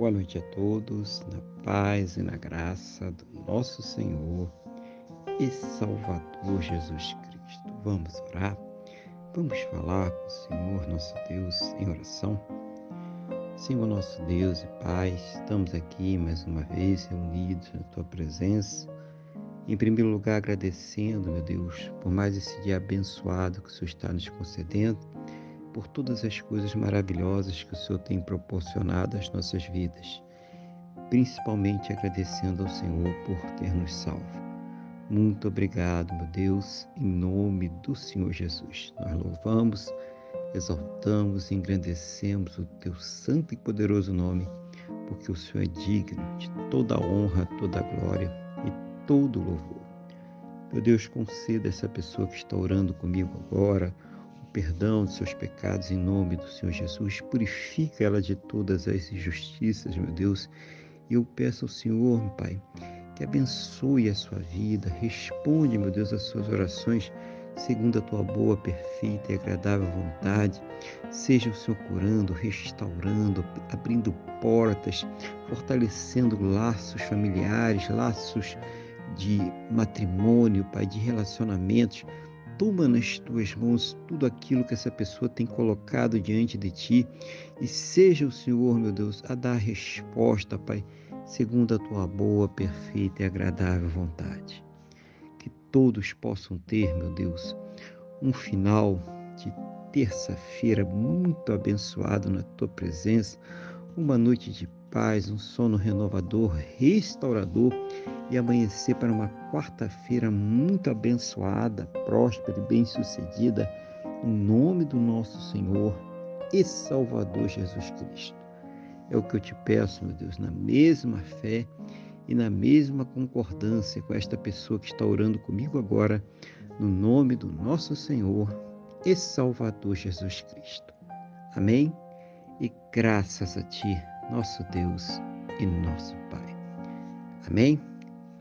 Boa noite a todos, na paz e na graça do nosso Senhor e Salvador Jesus Cristo. Vamos orar? Vamos falar com o Senhor nosso Deus em oração? Senhor nosso Deus e Pai, estamos aqui mais uma vez reunidos na Tua presença. Em primeiro lugar, agradecendo, meu Deus, por mais esse dia abençoado que o Senhor está nos concedendo por todas as coisas maravilhosas que o Senhor tem proporcionado às nossas vidas, principalmente agradecendo ao Senhor por ter nos salvo. Muito obrigado, meu Deus, em nome do Senhor Jesus. Nós louvamos, exaltamos e engrandecemos o teu santo e poderoso nome, porque o Senhor é digno de toda a honra, toda a glória e todo o louvor. Meu Deus, conceda essa pessoa que está orando comigo agora, perdão de seus pecados em nome do Senhor Jesus. Purifica ela de todas as injustiças, meu Deus. E eu peço ao Senhor, meu Pai, que abençoe a sua vida. Responde, meu Deus, as suas orações segundo a tua boa, perfeita e agradável vontade. Seja o Senhor curando, restaurando, abrindo portas, fortalecendo laços familiares, laços de matrimônio, Pai, de relacionamentos toma nas tuas mãos tudo aquilo que essa pessoa tem colocado diante de ti e seja o Senhor, meu Deus, a dar resposta, Pai, segundo a tua boa, perfeita e agradável vontade. Que todos possam ter, meu Deus, um final de terça-feira muito abençoado na tua presença, uma noite de paz, um sono renovador, restaurador e amanhecer para uma quarta-feira muito abençoada, próspera e bem-sucedida, em nome do nosso Senhor e Salvador Jesus Cristo. É o que eu te peço, meu Deus, na mesma fé e na mesma concordância com esta pessoa que está orando comigo agora, no nome do nosso Senhor e Salvador Jesus Cristo. Amém? E graças a Ti nosso Deus e nosso Pai. Amém?